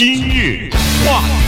今日话题，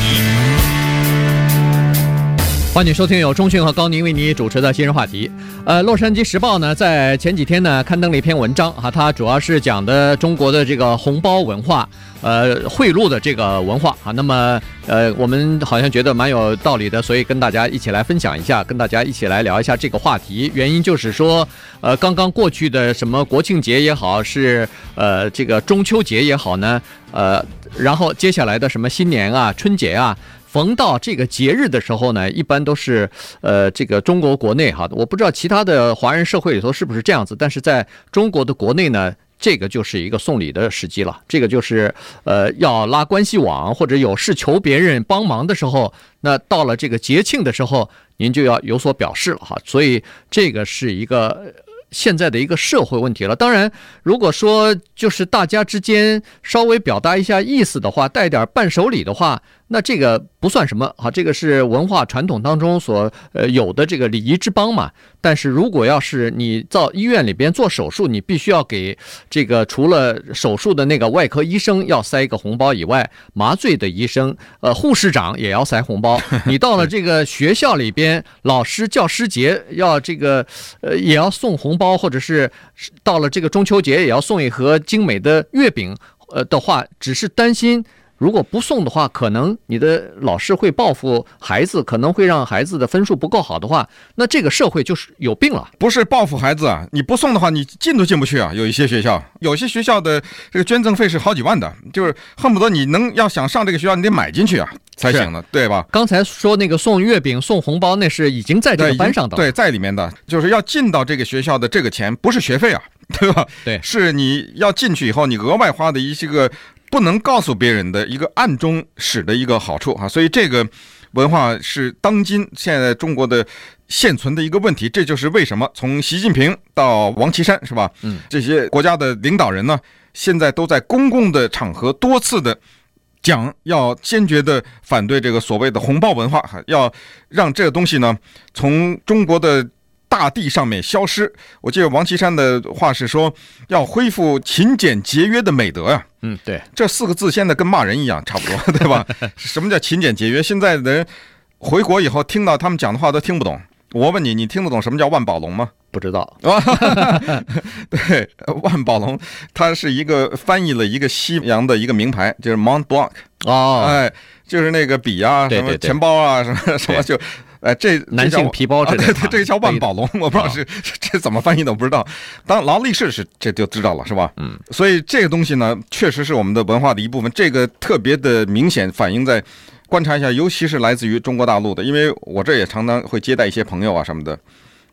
欢迎收听由钟讯和高宁为你主持的今日话题。呃，《洛杉矶时报》呢，在前几天呢，刊登了一篇文章啊，它主要是讲的中国的这个红包文化，呃，贿赂的这个文化啊。那么，呃，我们好像觉得蛮有道理的，所以跟大家一起来分享一下，跟大家一起来聊一下这个话题。原因就是说，呃，刚刚过去的什么国庆节也好，是呃这个中秋节也好呢，呃，然后接下来的什么新年啊、春节啊。逢到这个节日的时候呢，一般都是，呃，这个中国国内哈，我不知道其他的华人社会里头是不是这样子，但是在中国的国内呢，这个就是一个送礼的时机了，这个就是，呃，要拉关系网或者有事求别人帮忙的时候，那到了这个节庆的时候，您就要有所表示了哈，所以这个是一个现在的一个社会问题了。当然，如果说就是大家之间稍微表达一下意思的话，带点伴手礼的话。那这个不算什么啊，这个是文化传统当中所呃有的这个礼仪之邦嘛。但是如果要是你到医院里边做手术，你必须要给这个除了手术的那个外科医生要塞一个红包以外，麻醉的医生呃护士长也要塞红包。你到了这个学校里边，老师教师节要这个呃也要送红包，或者是到了这个中秋节也要送一盒精美的月饼呃的话，只是担心。如果不送的话，可能你的老师会报复孩子，可能会让孩子的分数不够好的话，那这个社会就是有病了。不是报复孩子啊，你不送的话，你进都进不去啊。有一些学校，有些学校的这个捐赠费是好几万的，就是恨不得你能要想上这个学校，你得买进去啊才行的，对吧？刚才说那个送月饼、送红包，那是已经在这个班上的，对，在里面的，就是要进到这个学校的这个钱不是学费啊，对吧？对，是你要进去以后，你额外花的一些个。不能告诉别人的一个暗中使的一个好处啊，所以这个文化是当今现在中国的现存的一个问题。这就是为什么从习近平到王岐山是吧？嗯，这些国家的领导人呢，现在都在公共的场合多次的讲，要坚决的反对这个所谓的红包文化，要让这个东西呢从中国的。大地上面消失。我记得王岐山的话是说，要恢复勤俭节约的美德呀。嗯，对，这四个字现在跟骂人一样，差不多，对吧？什么叫勤俭节约？现在的人回国以后听到他们讲的话都听不懂。我问你，你听得懂什么叫万宝龙吗？不知道。对，万宝龙，它是一个翻译了一个西洋的一个名牌，就是 Mont Blanc。哦，哎，就是那个笔啊，什么钱包啊，什么什么就。哎，这男性皮包，这这叫万宝龙，我不知道是这怎么翻译的，我不知道。当劳力士是这就知道了，是吧？嗯，所以这个东西呢，确实是我们的文化的一部分。这个特别的明显反映在观察一下，尤其是来自于中国大陆的，因为我这也常常会接待一些朋友啊什么的，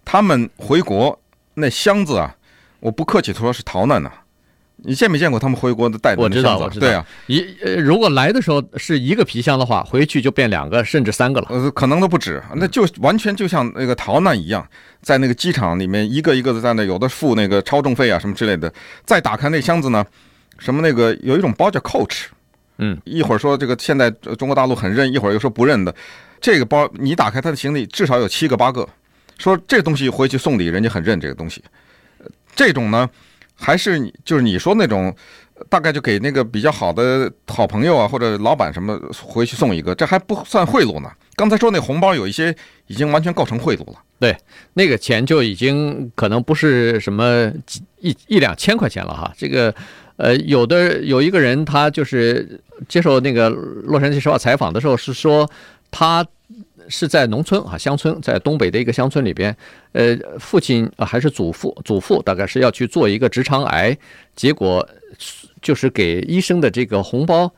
他们回国那箱子啊，我不客气说是逃难呐。你见没见过他们回国的带的箱子？我知道，我知道。对啊，一呃，如果来的时候是一个皮箱的话，回去就变两个甚至三个了。呃，可能都不止，那就完全就像那个逃难一样，在那个机场里面一个一个的在那，有的付那个超重费啊什么之类的。再打开那箱子呢，什么那个有一种包叫 Coach，嗯，一会儿说这个现在中国大陆很认，一会儿又说不认的。这个包你打开他的行李至少有七个八个，说这东西回去送礼，人家很认这个东西。这种呢。还是你就是你说那种，大概就给那个比较好的好朋友啊，或者老板什么回去送一个，这还不算贿赂呢。刚才说那红包有一些已经完全构成贿赂了。对，那个钱就已经可能不是什么几一一两千块钱了哈。这个呃，有的有一个人他就是接受那个洛杉矶时报采访的时候是说他。是在农村啊，乡村，在东北的一个乡村里边，呃，父亲啊还是祖父，祖父大概是要去做一个直肠癌，结果就是给医生的这个红包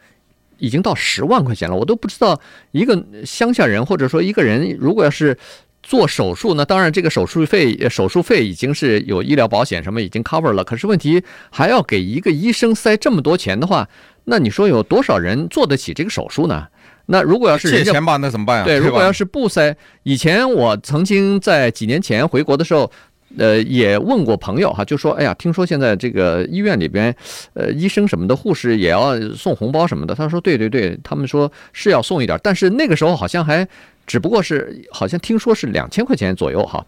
已经到十万块钱了，我都不知道一个乡下人或者说一个人如果要是做手术呢，当然这个手术费手术费已经是有医疗保险什么已经 cover 了，可是问题还要给一个医生塞这么多钱的话，那你说有多少人做得起这个手术呢？那如果要是借钱吧，那怎么办呀？对，如果要是不塞，以前我曾经在几年前回国的时候，呃，也问过朋友哈，就说，哎呀，听说现在这个医院里边，呃，医生什么的，护士也要送红包什么的。他说，对对对，他们说是要送一点，但是那个时候好像还只不过是，好像听说是两千块钱左右哈。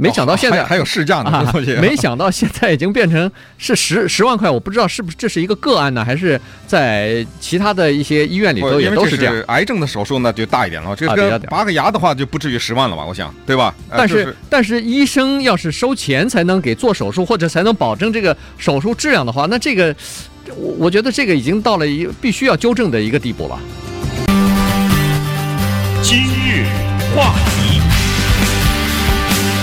没想到现在、哦、还，还有市价呢。没想到现在已经变成是十十万块，我不知道是不是这是一个个案呢，还是在其他的一些医院里头也都是这样。是癌症的手术那就大一点了，这个拔个牙的话就不至于十万了吧？我想，对吧？但是、就是、但是医生要是收钱才能给做手术，或者才能保证这个手术质量的话，那这个我我觉得这个已经到了一必须要纠正的一个地步了。今日话题。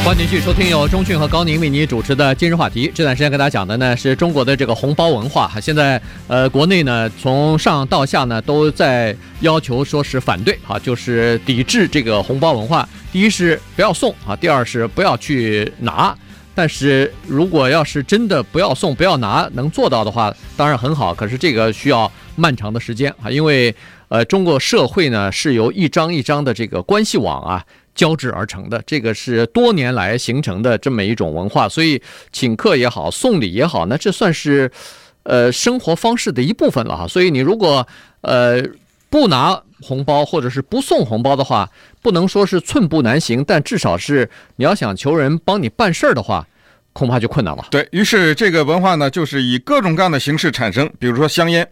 欢迎继续收听由中讯和高宁为你主持的今日话题。这段时间跟大家讲的呢是中国的这个红包文化。现在呃，国内呢从上到下呢都在要求说是反对啊，就是抵制这个红包文化。第一是不要送啊，第二是不要去拿。但是如果要是真的不要送、不要拿，能做到的话，当然很好。可是这个需要漫长的时间啊，因为呃，中国社会呢是由一张一张的这个关系网啊。交织而成的，这个是多年来形成的这么一种文化，所以请客也好，送礼也好，那这算是呃生活方式的一部分了哈。所以你如果呃不拿红包或者是不送红包的话，不能说是寸步难行，但至少是你要想求人帮你办事儿的话，恐怕就困难了。对，于是这个文化呢，就是以各种各样的形式产生，比如说香烟、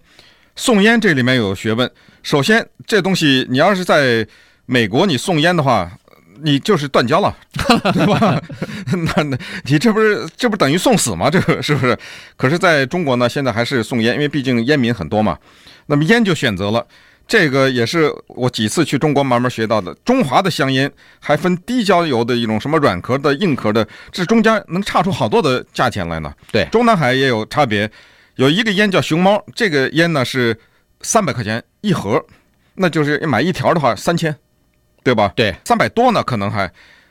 送烟，这里面有学问。首先，这东西你要是在美国你送烟的话。你就是断交了，对吧？那那你这不是这不等于送死吗？这个是不是？可是在中国呢，现在还是送烟，因为毕竟烟民很多嘛。那么烟就选择了这个，也是我几次去中国慢慢学到的。中华的香烟还分低焦油的一种，什么软壳的、硬壳的，这中间能差出好多的价钱来呢。对，中南海也有差别。有一个烟叫熊猫，这个烟呢是三百块钱一盒，那就是买一条的话三千。对吧？对，三百多呢，可能还，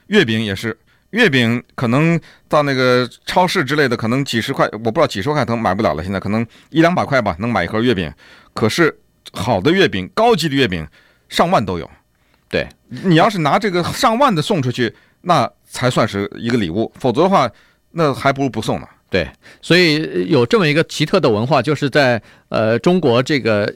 月饼也是，月饼可能到那个超市之类的，可能几十块，我不知道几十块可能买不了了。现在可能一两百块吧，能买一盒月饼。可是好的月饼，高级的月饼，上万都有。对，你要是拿这个上万的送出去，那才算是一个礼物，否则的话，那还不如不送呢。对，所以有这么一个奇特的文化，就是在呃中国这个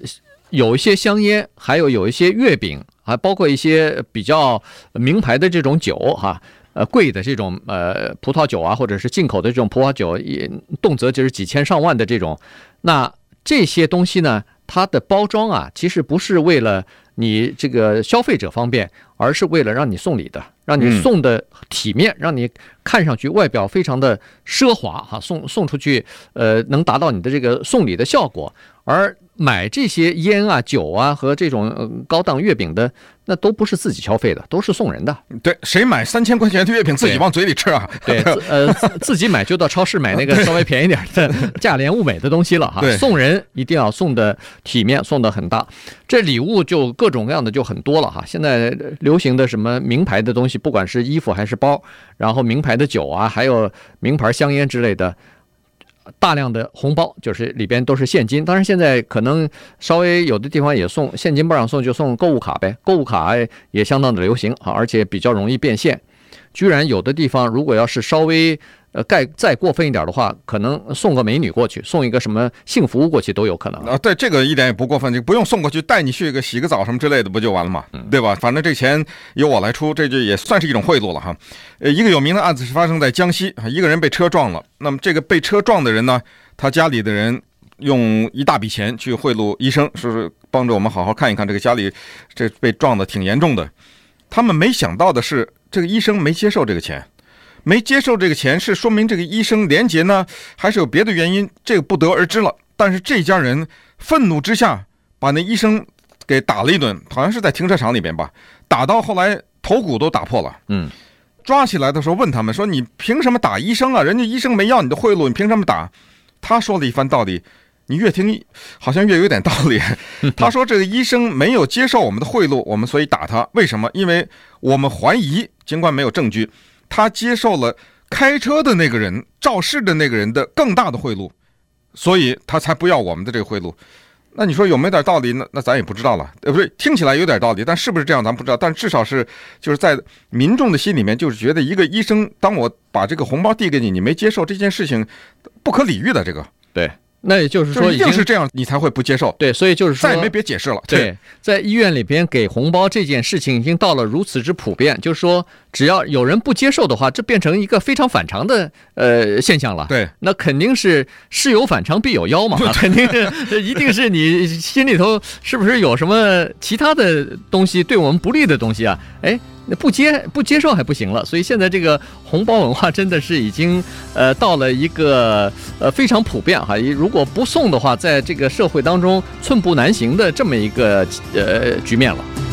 有一些香烟，还有有一些月饼。还包括一些比较名牌的这种酒，哈，呃，贵的这种呃葡萄酒啊，或者是进口的这种葡萄酒，也动辄就是几千上万的这种。那这些东西呢，它的包装啊，其实不是为了你这个消费者方便，而是为了让你送礼的，让你送的体面，让你看上去外表非常的奢华，哈，送送出去，呃，能达到你的这个送礼的效果，而。买这些烟啊、酒啊和这种高档月饼的，那都不是自己消费的，都是送人的。对，谁买三千块钱的月饼自己往嘴里吃啊？对，对呃，自己买就到超市买那个 稍微便宜点的、价廉物美的东西了哈。送人一定要送的体面，送的很大。这礼物就各种各样的就很多了哈。现在流行的什么名牌的东西，不管是衣服还是包，然后名牌的酒啊，还有名牌香烟之类的。大量的红包就是里边都是现金，当然现在可能稍微有的地方也送现金不让送，就送购物卡呗。购物卡也相当的流行啊，而且比较容易变现。居然有的地方如果要是稍微。呃，盖再过分一点的话，可能送个美女过去，送一个什么幸福过去都有可能啊。对，这个一点也不过分，就不用送过去，带你去个洗个澡什么之类的，不就完了嘛？对吧？反正这钱由我来出，这就也算是一种贿赂了哈。呃，一个有名的案子是发生在江西啊，一个人被车撞了，那么这个被车撞的人呢，他家里的人用一大笔钱去贿赂医生，说是帮着我们好好看一看这个家里这被撞的挺严重的。他们没想到的是，这个医生没接受这个钱。没接受这个钱，是说明这个医生廉洁呢，还是有别的原因？这个不得而知了。但是这家人愤怒之下，把那医生给打了一顿，好像是在停车场里边吧，打到后来头骨都打破了。嗯，抓起来的时候问他们说：“你凭什么打医生啊？人家医生没要你的贿赂，你凭什么打？”他说了一番道理，你越听好像越有点道理。他说：“这个医生没有接受我们的贿赂，我们所以打他。为什么？因为我们怀疑，尽管没有证据。”他接受了开车的那个人、肇事的那个人的更大的贿赂，所以他才不要我们的这个贿赂。那你说有没有点道理那？那咱也不知道了。呃，不是，听起来有点道理，但是不是这样咱不知道。但至少是就是在民众的心里面，就是觉得一个医生，当我把这个红包递给你，你没接受这件事情，不可理喻的。这个对，那也就是说，一定是这样，你才会不接受。对，所以就是说，再也没别解释了。对，在医院里边给红包这件事情已经到了如此之普遍，就是说，只要有人不接受的话，这变成一个非常反常的呃现象了。对，那肯定是事有反常必有妖嘛，肯定是一定是你心里头是不是有什么其他的东西对我们不利的东西啊？哎。那不接不接受还不行了，所以现在这个红包文化真的是已经呃到了一个呃非常普遍哈，如果不送的话，在这个社会当中寸步难行的这么一个呃局面了。